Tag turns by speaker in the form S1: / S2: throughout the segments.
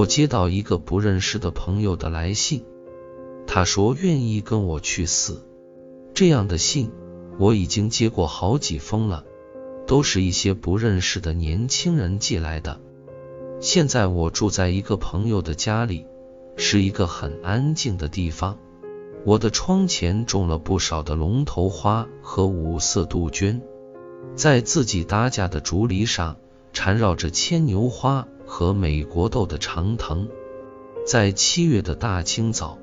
S1: 我接到一个不认识的朋友的来信，他说愿意跟我去死。这样的信我已经接过好几封了，都是一些不认识的年轻人寄来的。现在我住在一个朋友的家里，是一个很安静的地方。我的窗前种了不少的龙头花和五色杜鹃，在自己搭架的竹篱上缠绕着牵牛花和美国豆的长藤。在七月的大清早，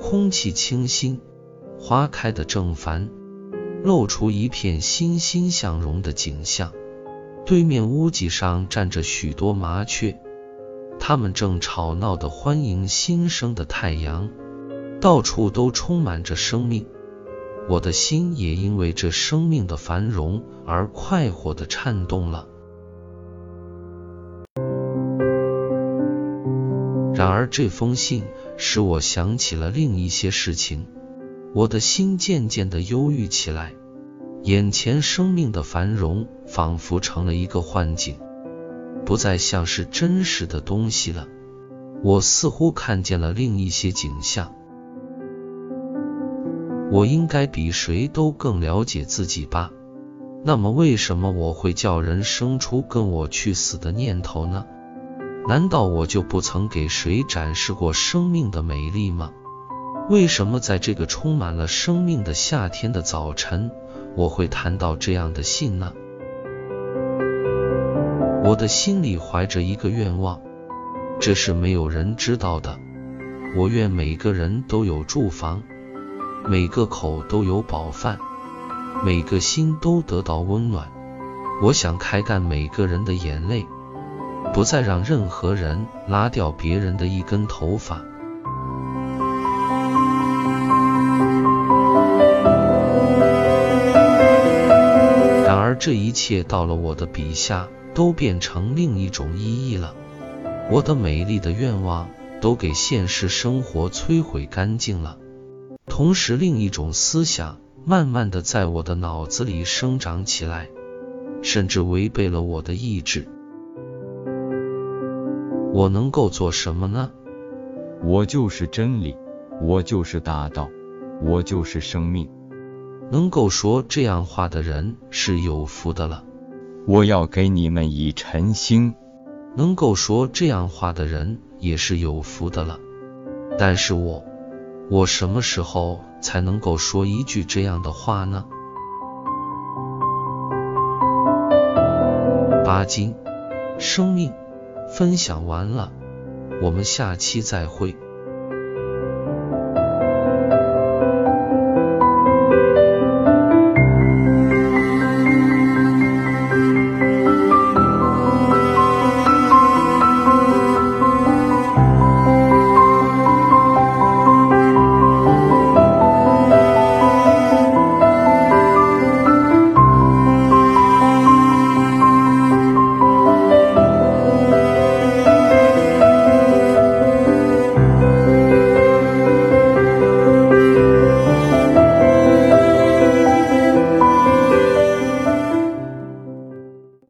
S1: 空气清新，花开的正繁，露出一片欣欣向荣的景象。对面屋脊上站着许多麻雀，它们正吵闹地欢迎新生的太阳。到处都充满着生命，我的心也因为这生命的繁荣而快活的颤动了。然而，这封信使我想起了另一些事情，我的心渐渐的忧郁起来。眼前生命的繁荣仿佛成了一个幻境，不再像是真实的东西了。我似乎看见了另一些景象。我应该比谁都更了解自己吧？那么，为什么我会叫人生出跟我去死的念头呢？难道我就不曾给谁展示过生命的美丽吗？为什么在这个充满了生命的夏天的早晨，我会谈到这样的信呢？我的心里怀着一个愿望，这是没有人知道的。我愿每个人都有住房。每个口都有饱饭，每个心都得到温暖。我想开干每个人的眼泪，不再让任何人拉掉别人的一根头发。然而，这一切到了我的笔下，都变成另一种意义了。我的美丽的愿望都给现实生活摧毁干净了。同时，另一种思想慢慢的在我的脑子里生长起来，甚至违背了我的意志。我能够做什么呢？
S2: 我就是真理，我就是大道，我就是生命。
S1: 能够说这样话的人是有福的了。
S2: 我要给你们以晨星。
S1: 能够说这样话的人也是有福的了。但是我。我什么时候才能够说一句这样的话呢？巴金，生命分享完了，我们下期再会。